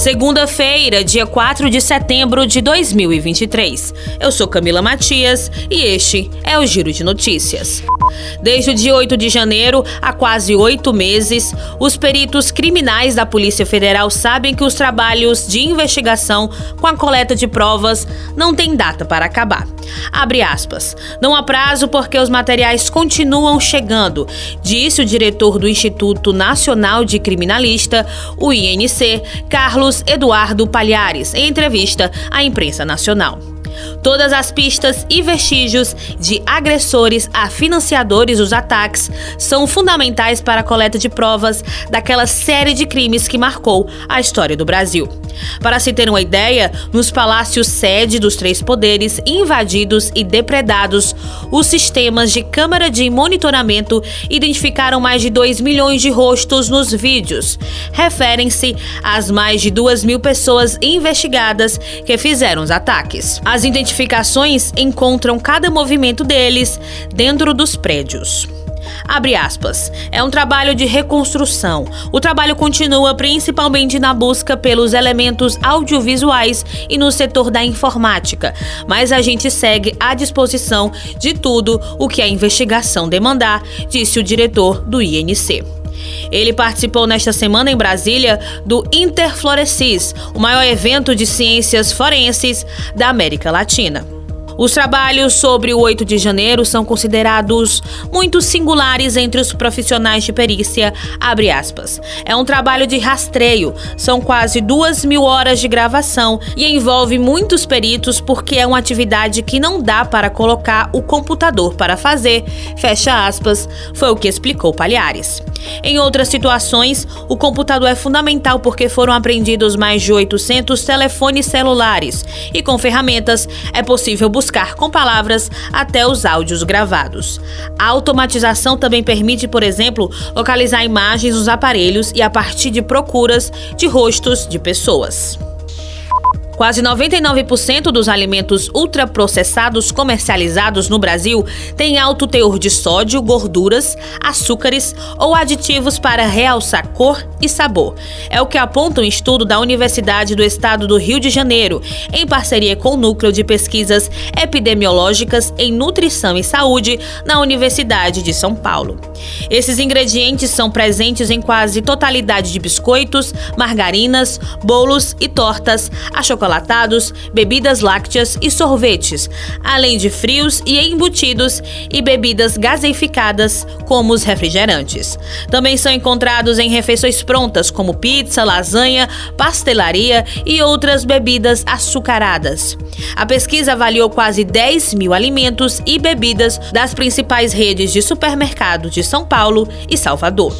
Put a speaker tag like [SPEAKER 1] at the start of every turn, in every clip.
[SPEAKER 1] Segunda-feira, dia 4 de setembro de 2023. Eu sou Camila Matias e este é o Giro de Notícias. Desde o dia 8 de janeiro, há quase oito meses, os peritos criminais da Polícia Federal sabem que os trabalhos de investigação com a coleta de provas não têm data para acabar. Abre aspas. Não há prazo porque os materiais continuam chegando, disse o diretor do Instituto Nacional de Criminalista, o INC, Carlos Eduardo Palhares, em entrevista à imprensa nacional. Todas as pistas e vestígios de agressores a financiadores dos ataques são fundamentais para a coleta de provas daquela série de crimes que marcou a história do Brasil. Para se ter uma ideia, nos palácios sede dos três poderes invadidos e depredados, os sistemas de câmara de monitoramento identificaram mais de 2 milhões de rostos nos vídeos. Referem-se às mais de 2 mil pessoas investigadas que fizeram os ataques. As identificações encontram cada movimento deles dentro dos prédios. Abre aspas. É um trabalho de reconstrução. O trabalho continua principalmente na busca pelos elementos audiovisuais e no setor da informática, mas a gente segue à disposição de tudo o que a investigação demandar, disse o diretor do INC. Ele participou nesta semana em Brasília do Interflorescis, o maior evento de ciências forenses da América Latina. Os trabalhos sobre o 8 de janeiro são considerados muito singulares entre os profissionais de perícia. É um trabalho de rastreio, são quase duas mil horas de gravação e envolve muitos peritos porque é uma atividade que não dá para colocar o computador para fazer. Fecha aspas, foi o que explicou Palhares. Em outras situações, o computador é fundamental porque foram apreendidos mais de 800 telefones celulares e com ferramentas é possível buscar com palavras até os áudios gravados. A automatização também permite, por exemplo, localizar imagens nos aparelhos e a partir de procuras de rostos de pessoas. Quase 99% dos alimentos ultraprocessados comercializados no Brasil têm alto teor de sódio, gorduras, açúcares ou aditivos para realçar cor e sabor. É o que aponta um estudo da Universidade do Estado do Rio de Janeiro, em parceria com o Núcleo de Pesquisas Epidemiológicas em Nutrição e Saúde na Universidade de São Paulo. Esses ingredientes são presentes em quase totalidade de biscoitos, margarinas, bolos e tortas, achocolatados achocolatados, bebidas lácteas e sorvetes, além de frios e embutidos e bebidas gaseificadas, como os refrigerantes. Também são encontrados em refeições prontas, como pizza, lasanha, pastelaria e outras bebidas açucaradas. A pesquisa avaliou quase 10 mil alimentos e bebidas das principais redes de supermercado de São Paulo e Salvador.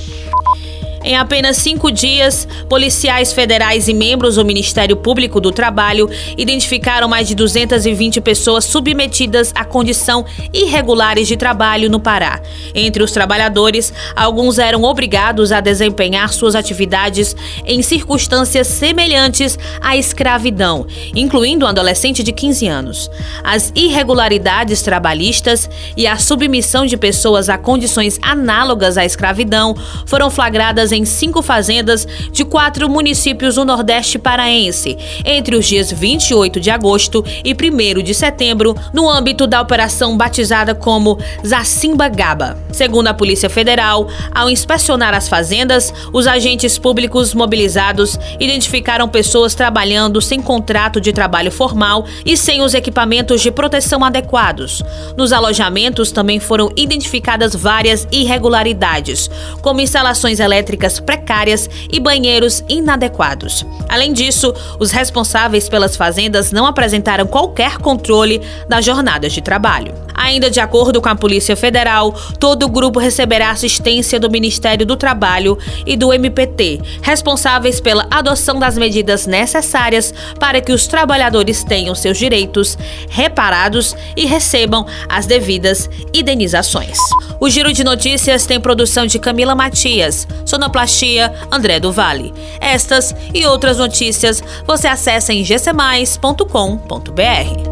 [SPEAKER 1] Em apenas cinco dias, policiais federais e membros do Ministério Público do Trabalho identificaram mais de 220 pessoas submetidas a condição irregulares de trabalho no Pará. Entre os trabalhadores, alguns eram obrigados a desempenhar suas atividades em circunstâncias semelhantes à escravidão, incluindo um adolescente de 15 anos. As irregularidades trabalhistas e a submissão de pessoas a condições análogas à escravidão foram flagradas em cinco fazendas de quatro municípios do Nordeste paraense, entre os dias 28 de agosto e 1 de setembro, no âmbito da operação batizada como Zacimba Gaba. Segundo a Polícia Federal, ao inspecionar as fazendas, os agentes públicos mobilizados identificaram pessoas trabalhando sem contrato de trabalho formal e sem os equipamentos de proteção adequados. Nos alojamentos também foram identificadas várias irregularidades, como instalações elétricas precárias e banheiros inadequados. Além disso, os responsáveis pelas fazendas não apresentaram qualquer controle das jornadas de trabalho. Ainda de acordo com a Polícia Federal, todo o grupo receberá assistência do Ministério do Trabalho e do MPT, responsáveis pela adoção das medidas necessárias para que os trabalhadores tenham seus direitos reparados e recebam as devidas indenizações. O Giro de Notícias tem produção de Camila Matias, sonoplastia André do Vale. Estas e outras notícias você acessa em gcmais.com.br.